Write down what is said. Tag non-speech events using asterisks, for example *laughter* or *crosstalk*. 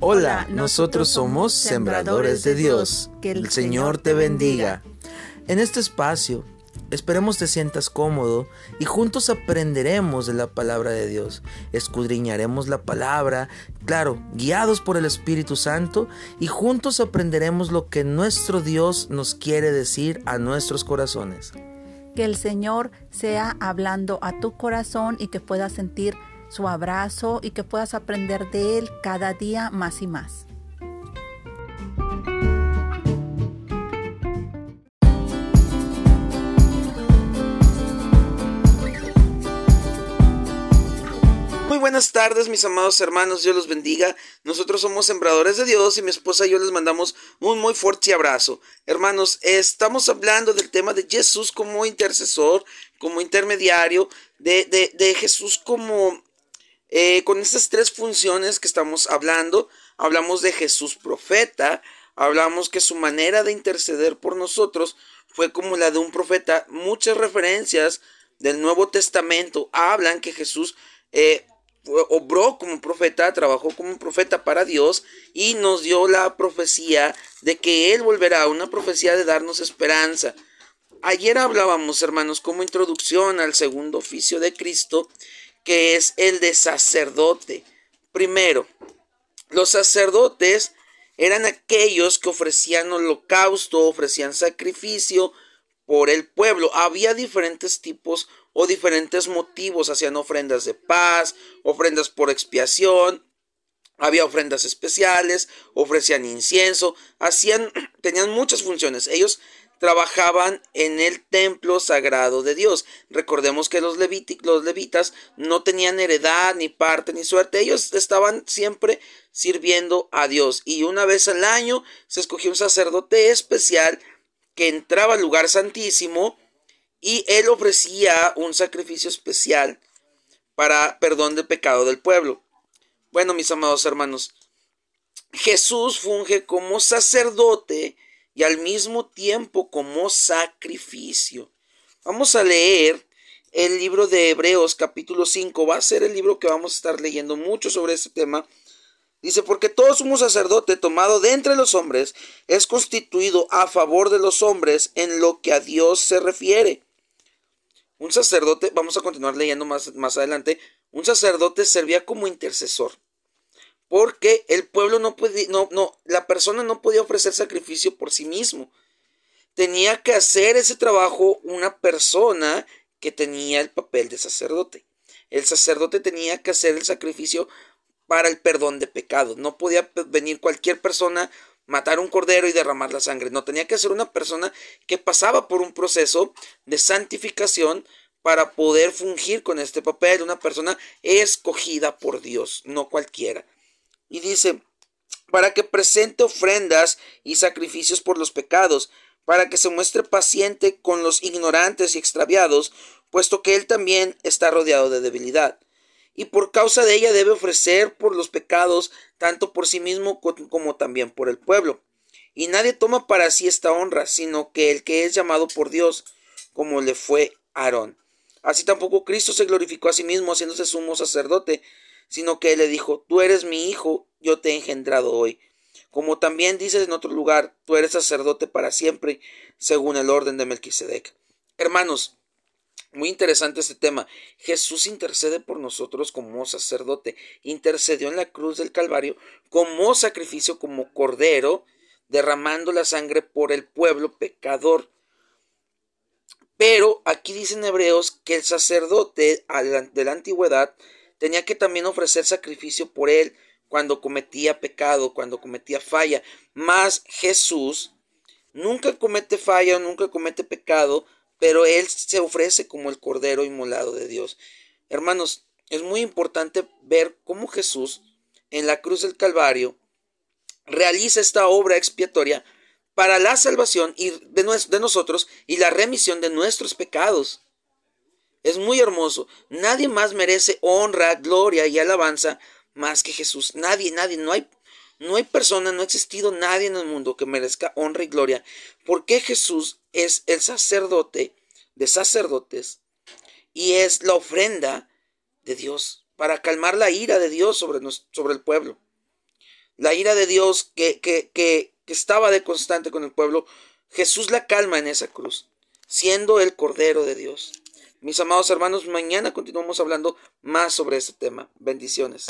Hola, nosotros somos Sembradores de Dios. Que el Señor te bendiga. En este espacio, esperemos te sientas cómodo y juntos aprenderemos de la palabra de Dios. Escudriñaremos la palabra, claro, guiados por el Espíritu Santo y juntos aprenderemos lo que nuestro Dios nos quiere decir a nuestros corazones. Que el Señor sea hablando a tu corazón y que puedas sentir su abrazo y que puedas aprender de Él cada día más y más. Muy buenas tardes mis amados hermanos, Dios los bendiga. Nosotros somos sembradores de Dios y mi esposa y yo les mandamos un muy fuerte abrazo. Hermanos, estamos hablando del tema de Jesús como intercesor, como intermediario, de, de, de Jesús como eh, con estas tres funciones que estamos hablando, hablamos de Jesús profeta, hablamos que su manera de interceder por nosotros fue como la de un profeta. Muchas referencias del Nuevo Testamento hablan que Jesús eh, obró como profeta, trabajó como profeta para Dios y nos dio la profecía de que Él volverá, una profecía de darnos esperanza. Ayer hablábamos, hermanos, como introducción al segundo oficio de Cristo, que es el de sacerdote. Primero, los sacerdotes eran aquellos que ofrecían holocausto, ofrecían sacrificio por el pueblo. Había diferentes tipos o diferentes motivos. Hacían ofrendas de paz, ofrendas por expiación, había ofrendas especiales, ofrecían incienso, hacían, *clears throat* tenían muchas funciones. Ellos trabajaban en el templo sagrado de Dios. Recordemos que los, los levitas no tenían heredad, ni parte, ni suerte. Ellos estaban siempre sirviendo a Dios. Y una vez al año se escogió un sacerdote especial que entraba al lugar santísimo y él ofrecía un sacrificio especial para perdón del pecado del pueblo. Bueno, mis amados hermanos, Jesús funge como sacerdote y al mismo tiempo como sacrificio. Vamos a leer el libro de Hebreos capítulo 5. Va a ser el libro que vamos a estar leyendo mucho sobre este tema. Dice, porque todo sumo sacerdote tomado de entre los hombres es constituido a favor de los hombres en lo que a Dios se refiere. Un sacerdote, vamos a continuar leyendo más, más adelante, un sacerdote servía como intercesor porque el pueblo no podía, no, no, la persona no podía ofrecer sacrificio por sí mismo. Tenía que hacer ese trabajo una persona que tenía el papel de sacerdote. El sacerdote tenía que hacer el sacrificio para el perdón de pecados. No podía venir cualquier persona, matar un cordero y derramar la sangre. No, tenía que ser una persona que pasaba por un proceso de santificación para poder fungir con este papel. Una persona escogida por Dios, no cualquiera. Y dice, para que presente ofrendas y sacrificios por los pecados, para que se muestre paciente con los ignorantes y extraviados, puesto que él también está rodeado de debilidad. Y por causa de ella debe ofrecer por los pecados, tanto por sí mismo como también por el pueblo. Y nadie toma para sí esta honra, sino que el que es llamado por Dios, como le fue Aarón. Así tampoco Cristo se glorificó a sí mismo, haciéndose sumo sacerdote, sino que él le dijo, tú eres mi hijo, yo te he engendrado hoy. Como también dices en otro lugar, tú eres sacerdote para siempre, según el orden de Melquisedec. Hermanos, muy interesante este tema. Jesús intercede por nosotros como sacerdote. Intercedió en la cruz del Calvario como sacrificio, como cordero, derramando la sangre por el pueblo pecador. Pero aquí dicen hebreos que el sacerdote de la antigüedad tenía que también ofrecer sacrificio por él cuando cometía pecado, cuando cometía falla. Mas Jesús nunca comete falla, nunca comete pecado, pero él se ofrece como el cordero inmolado de Dios. Hermanos, es muy importante ver cómo Jesús en la cruz del Calvario realiza esta obra expiatoria para la salvación de, de nosotros y la remisión de nuestros pecados. Es muy hermoso. Nadie más merece honra, gloria y alabanza más que Jesús. Nadie, nadie. No hay, no hay persona, no ha existido nadie en el mundo que merezca honra y gloria. Porque Jesús es el sacerdote de sacerdotes y es la ofrenda de Dios para calmar la ira de Dios sobre, nos, sobre el pueblo. La ira de Dios que, que, que, que estaba de constante con el pueblo, Jesús la calma en esa cruz, siendo el Cordero de Dios. Mis amados hermanos, mañana continuamos hablando más sobre este tema. Bendiciones.